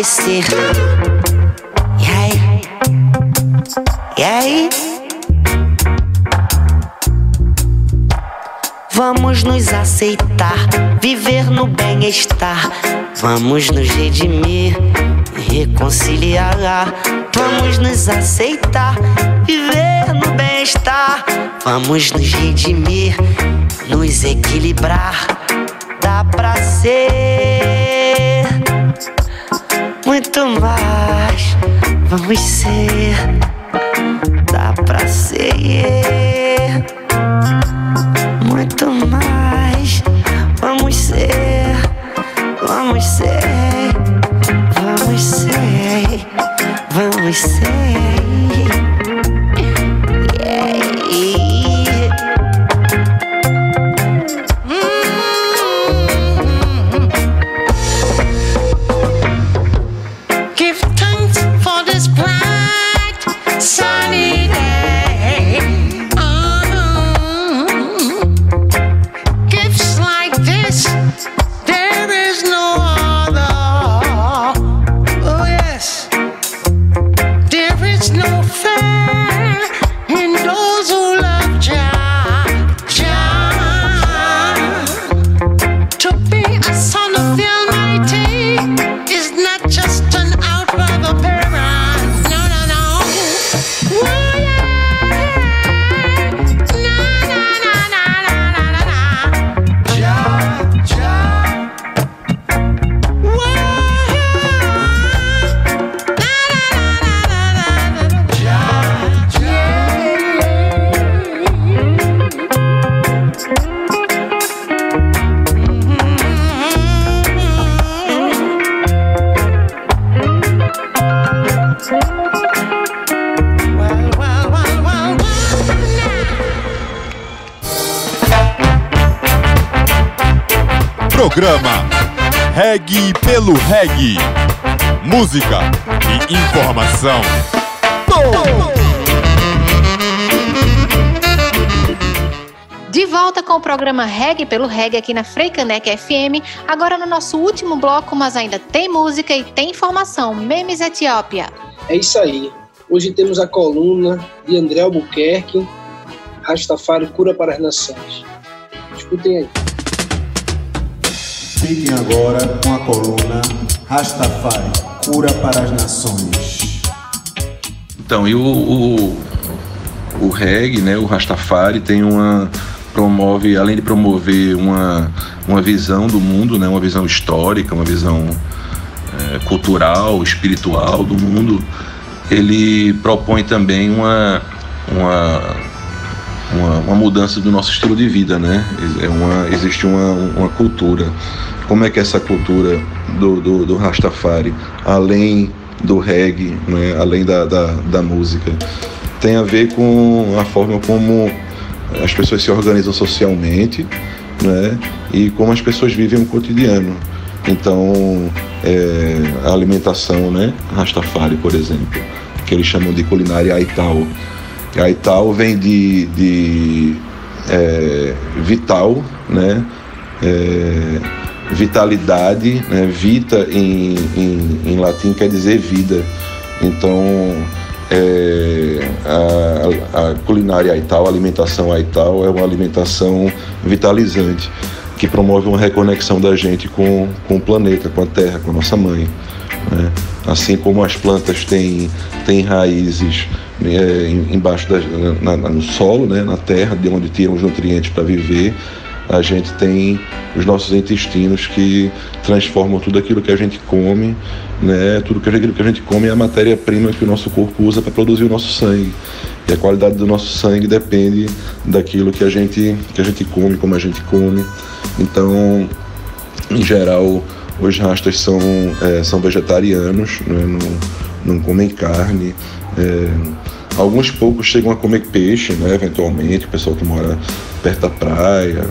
E aí? E aí? Vamos nos aceitar, viver no bem-estar. Vamos nos redimir, reconciliar. Vamos nos aceitar, viver no bem-estar. Vamos nos redimir, nos equilibrar. Dá pra ser muito mais. Vamos ser, dá pra ser muito mais. Vamos ser, vamos ser, vamos ser, vamos ser. Programa Reg pelo Reg. Música e informação. De volta com o programa Reg pelo Reg aqui na Freicanec FM, agora no nosso último bloco, mas ainda tem música e tem informação. Memes Etiópia. É isso aí. Hoje temos a coluna de André Albuquerque, Rastafari Cura para as Nações. Escutem aí. Fiquem agora com a coluna Rastafari, cura para as nações. Então, e o, o, o reggae, né, o Rastafari, tem uma. promove, além de promover uma, uma visão do mundo, né, uma visão histórica, uma visão é, cultural, espiritual do mundo, ele propõe também uma, uma, uma, uma mudança do nosso estilo de vida, né? É uma, existe uma, uma cultura. Como é que é essa cultura do, do, do Rastafari, além do reggae, né? além da, da, da música, tem a ver com a forma como as pessoas se organizam socialmente, né? E como as pessoas vivem o cotidiano. Então, é, a alimentação, né? Rastafari, por exemplo, que eles chamam de culinária Aital. Aital vem de, de é, vital, né? É, vitalidade, né? Vita em, em, em latim quer dizer vida. Então, é, a, a culinária Aital, a alimentação Aital é uma alimentação vitalizante que promove uma reconexão da gente com, com o planeta, com a terra, com a nossa mãe. Né? Assim como as plantas têm, têm raízes é, embaixo da, na, na, no solo, né? na terra, de onde tiram os nutrientes para viver, a gente tem os nossos intestinos que transformam tudo aquilo que a gente come, né? Tudo aquilo que a gente come é a matéria-prima que o nosso corpo usa para produzir o nosso sangue. E a qualidade do nosso sangue depende daquilo que a gente que a gente come, como a gente come. Então, em geral, os rastas são é, são vegetarianos, né? não, não comem carne. É, alguns poucos chegam a comer peixe, né? Eventualmente, o pessoal que mora perto da praia,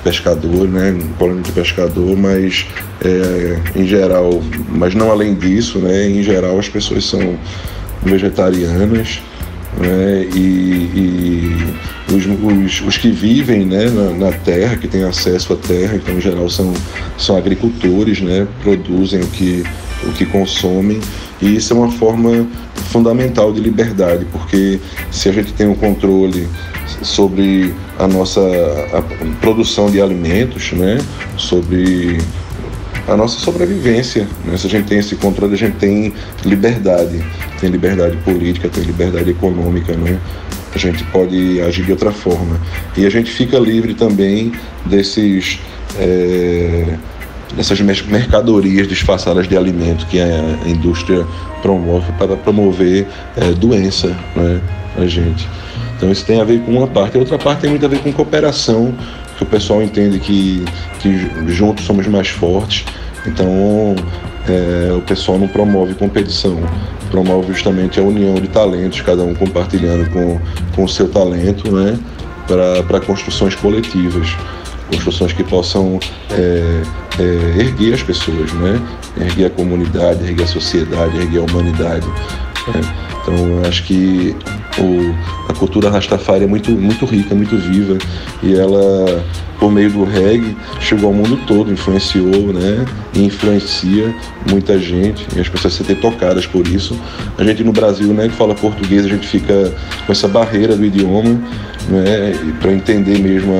pescador, né, colônia de pescador, mas é, em geral, mas não além disso, né, em geral as pessoas são vegetarianas, né? e, e os, os, os, que vivem né, na, na, terra, que têm acesso à terra, então em geral são, são agricultores, né, produzem o que, o que consomem, e isso é uma forma fundamental de liberdade, porque se a gente tem um controle sobre a nossa a produção de alimentos, né, sobre a nossa sobrevivência. Né? Se a gente tem esse controle, a gente tem liberdade. Tem liberdade política, tem liberdade econômica, né? A gente pode agir de outra forma. E a gente fica livre também desses. É, dessas mercadorias disfarçadas de alimento que a indústria promove para promover é, doença né, a gente. Então isso tem a ver com uma parte. A outra parte tem muito a ver com cooperação, que o pessoal entende que, que juntos somos mais fortes. Então é, o pessoal não promove competição, promove justamente a união de talentos, cada um compartilhando com, com o seu talento, né, para construções coletivas, construções que possam é, é, erguer as pessoas, né, erguer a comunidade, erguer a sociedade, erguer a humanidade. Né. Então, acho que o, a cultura Rastafari é muito, muito rica, muito viva e ela, por meio do reggae, chegou ao mundo todo, influenciou, né? E influencia muita gente e as pessoas se sentem tocadas por isso. A gente no Brasil, né, que fala português, a gente fica com essa barreira do idioma, né? Para entender mesmo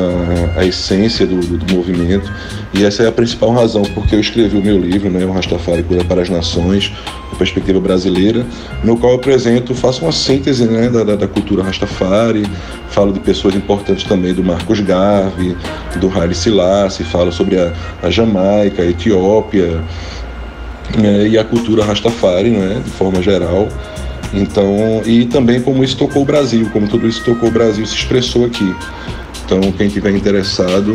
a, a essência do, do, do, movimento. E essa é a principal razão porque eu escrevi o meu livro, né, o Rastafari Cura para as Nações, perspectiva brasileira, no qual eu apresento, faço uma síntese né, da, da, cultura Rastafari, falo de pessoas importantes também do Marcos Garvey, do Haile Selassie, falo sobre a, a Jamaica, a Etiópia né, e a cultura Rastafari, né, de forma geral. Então, e também como isso tocou o Brasil, como tudo isso tocou o Brasil se expressou aqui. Então, quem tiver interessado,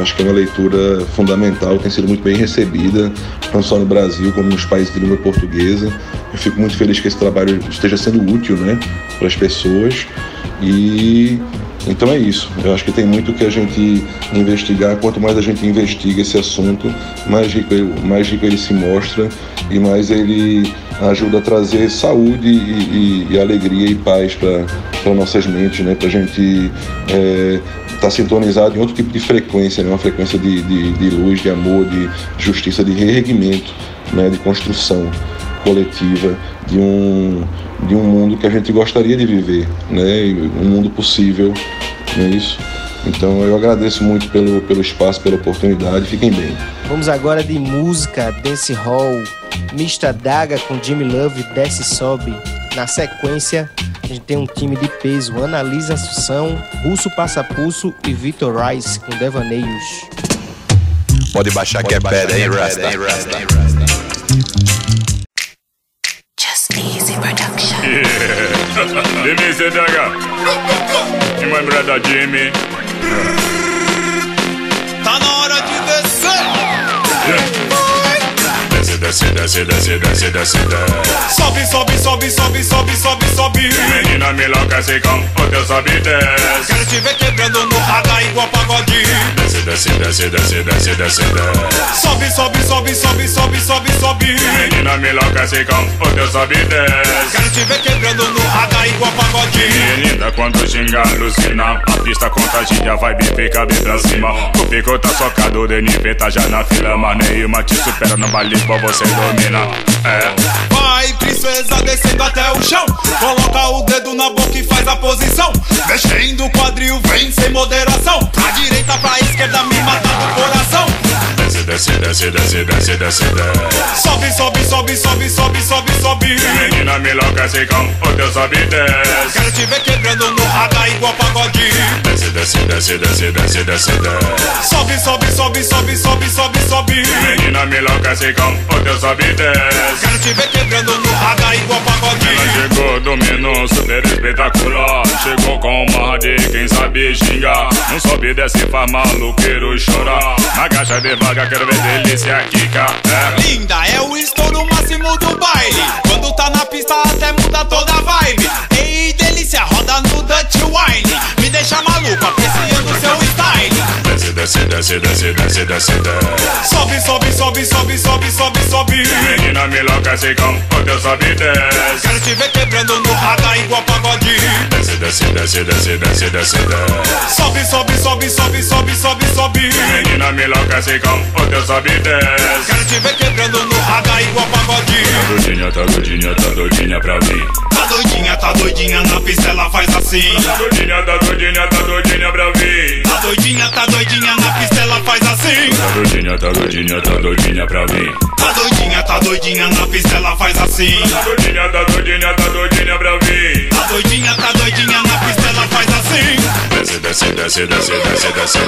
acho que é uma leitura fundamental, tem sido muito bem recebida, não só no Brasil, como nos países de língua portuguesa. Eu fico muito feliz que esse trabalho esteja sendo útil né, para as pessoas. E então é isso. Eu acho que tem muito que a gente investigar. Quanto mais a gente investiga esse assunto, mais rico, mais rico ele se mostra e mais ele ajuda a trazer saúde e, e, e alegria e paz para nossas mentes, né? Para a gente é, está sintonizado em outro tipo de frequência, né? uma frequência de, de, de, luz, de amor, de justiça, de reerguimento, né? de construção coletiva de um, de um mundo que a gente gostaria de viver, né? um mundo possível, não é isso? Então eu agradeço muito pelo, pelo espaço, pela oportunidade, fiquem bem. Vamos agora de música, dance hall, Mista Daga com Jimmy Love, desce e sobe. Na sequência, a gente tem um time de peso, Analisa Assunção, Russo Passa Pulso e Victor Rice com Devaneios. Pode baixar Pode que é pedra, hein, Rasta? Just Yeah. Denise Daga. E my brother Jimmy. Tá na hora de descer. Yeah. Desce, desce, desce, desce, desce, desce. Sobe, sobe, sobe, sobe, sobe, sobe, sobe. Menina me enlouquece com o teu sobe e desce. Quero te ver quebrando no radar igual pagode. Desce, desce, desce, desce, desce, desce, desce. Sobe, sobe, sobe, sobe, sobe, sobe, sobe. Menina me enlouquece com o teu sobe e desce. Quero te ver quebrando no radar igual pagode. Menina, quando xinga, alucina. A pista contagia, vibe fica bem pra cima. O pico tá socado, o NP tá já na fila. Mas nenhuma te supera no baile, pra você domina. É. Vai, princesa, descendo até o chão. Coloca o dedo na boca e faz a posição. Mexendo o quadril, vem sem moderação. Pra direita, pra esquerda, me mata do coração. Desce, desce, desce, desce, desce, desce, desce. Sobe, sobe, sobe, sobe, sobe, sobe, sobe. Menina me enlouquece com o teu sobe e desce. Quero te ver quebrando no radar igual pagode. Desce, desce, desce, desce, desce, desce, desce. Sobe, sobe, sobe, sobe, sobe, sobe, sobe. Menina me enlouquece com o teu sobe e desce. Quero te ver quebrando no radar igual pagode. Ela chegou dominando super espetacular. Chegou com uma de quem sabe xingar. Não sobe, desce, faz maluqueiro chorar. Agacha devagar, quero ver delícia aqui, é. Linda, é o estouro máximo do baile. Quando tá na pista até muda toda a vibe. Ei, delícia, roda no Dutch Wine. Deixa maluco, apreciando seu style. Desce, desce, desce, desce, desce, desce, desce. Sobe, sobe, sobe, sobe, sobe, sobe, sobe. Menina me enlouquece com o teu sobe desce. Quero te ver quebrando no radar igual pagode. Desce, desce, desce, desce, desce, desce, desce. Sobe, sobe, sobe, sobe, sobe, sobe, sobe. Menina me enlouquece com o teu sobe desce. Quero te ver quebrando no radar igual pagode. Tá doidinha, tá doidinha, tá doidinha pra mim. Tá doidinha, tá doidinha, na pista ela faz assim. Tá doidinha, tá doidinha, tá doidinha pra mim. Tá doidinha, tá doidinha, na pista ela faz assim. Tá doidinha, tá doidinha, tá doidinha pra mim. Tá doidinha, tá doidinha, na pista ela faz assim. Tá doidinha, tá doidinha, tá doidinha pra mim. Tá doidinha, tá doidinha, na Desce, desce, desce, desce, desce, desce.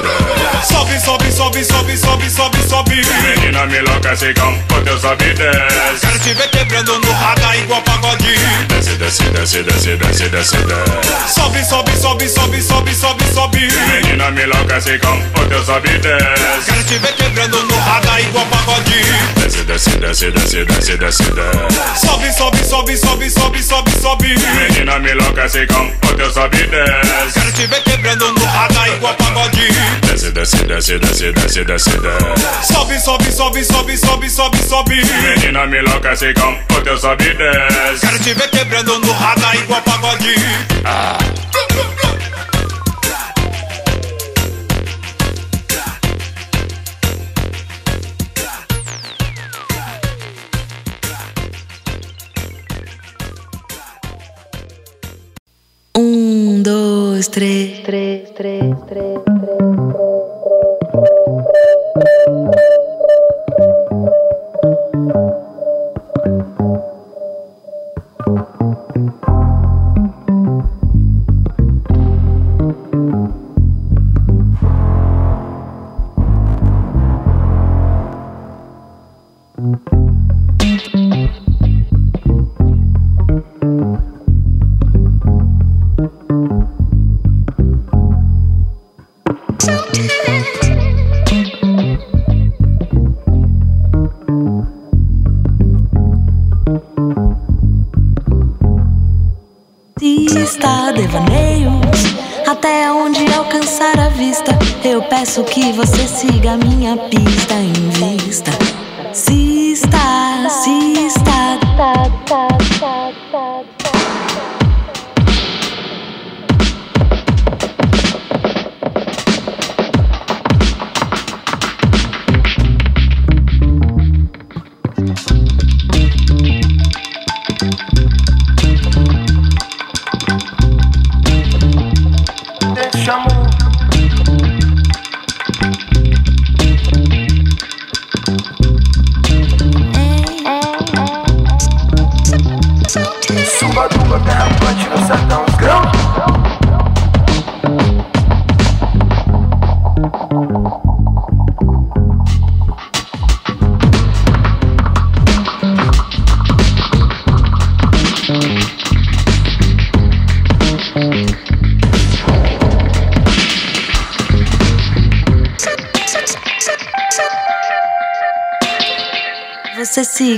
Sobe, sobe, sobe, sobe, sobe, sobe, sobe. Menina me enlouquece com o teu sobe e desce. Quero te ver quebrando no radar igual pagode. Desce, desce, desce, desce, desce, desce, desce. Sobe, sobe, sobe, sobe, sobe, sobe, sobe. Menina me enlouquece com o teu sobe e desce. Quero te ver quebrando no radar igual pagode. Desce, desce, desce, desce, desce, desce, desce. Sobe, sobe, sobe, sobe, sobe, sobe, sobe. Menina me enlouquece com o teu sobe e desce. Quero te ver quebrando no radar igual pagode. Desce, desce, desce, desce, desce, desce, desce. Sobe, sobe, sobe, sobe, sobe, sobe, sobe. Menina me enlouquece com o teu sobe e desce. Quero te ver quebrando no radar igual pagode. Ah. Um, dois, três, três, três, três, Pista,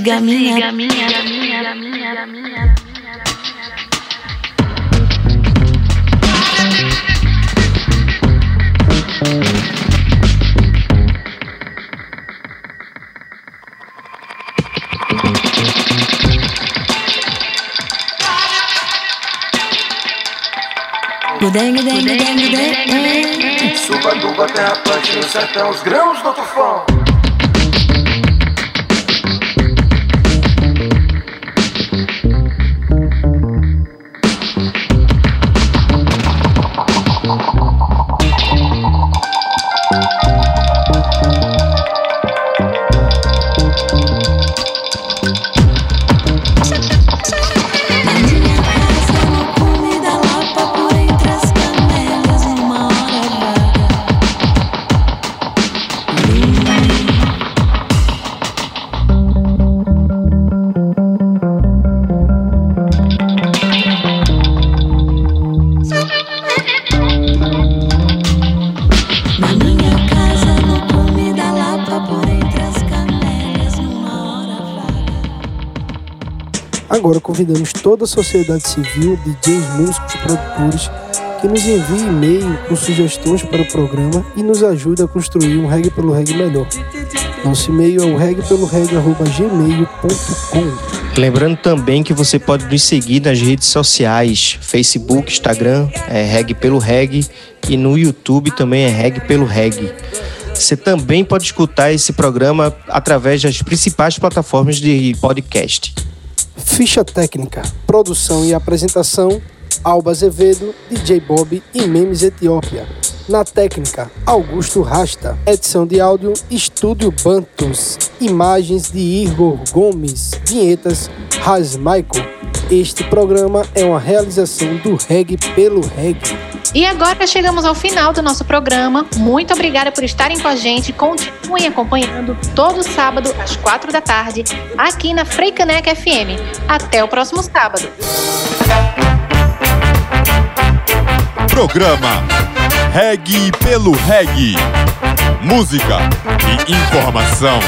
Siga a minha. Gudeng, gudeng, gudeng, gudeng. Suba, duba, terra no sertão, os grãos do tufão. Agora convidamos toda a sociedade civil, DJs, músicos, produtores que nos envie e-mail com sugestões para o programa e nos ajude a construir um reggae pelo reggae melhor. Nosso e-mail é o Lembrando também que você pode nos seguir nas redes sociais, Facebook, Instagram, é Reg pelo Reg e no YouTube também é Reg pelo Reg. Você também pode escutar esse programa através das principais plataformas de podcast. Ficha técnica, produção e apresentação: Alba Azevedo, DJ Bob e Memes Etiópia. Na técnica, Augusto Rasta. Edição de áudio, Estúdio Bantus. Imagens de Igor Gomes. Vinhetas, Michael. Este programa é uma realização do Reg pelo Reg. E agora chegamos ao final do nosso programa. Muito obrigada por estarem com a gente. Continuem acompanhando todo sábado às quatro da tarde aqui na Freicaneca FM. Até o próximo sábado. Programa Reg pelo Reg. Música e informação.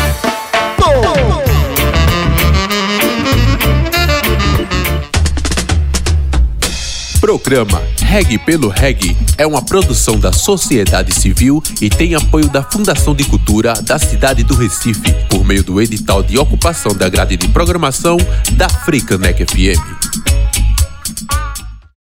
Programa Reg pelo Reg é uma produção da sociedade civil e tem apoio da Fundação de Cultura da cidade do Recife, por meio do edital de ocupação da grade de programação da Frecanec FM.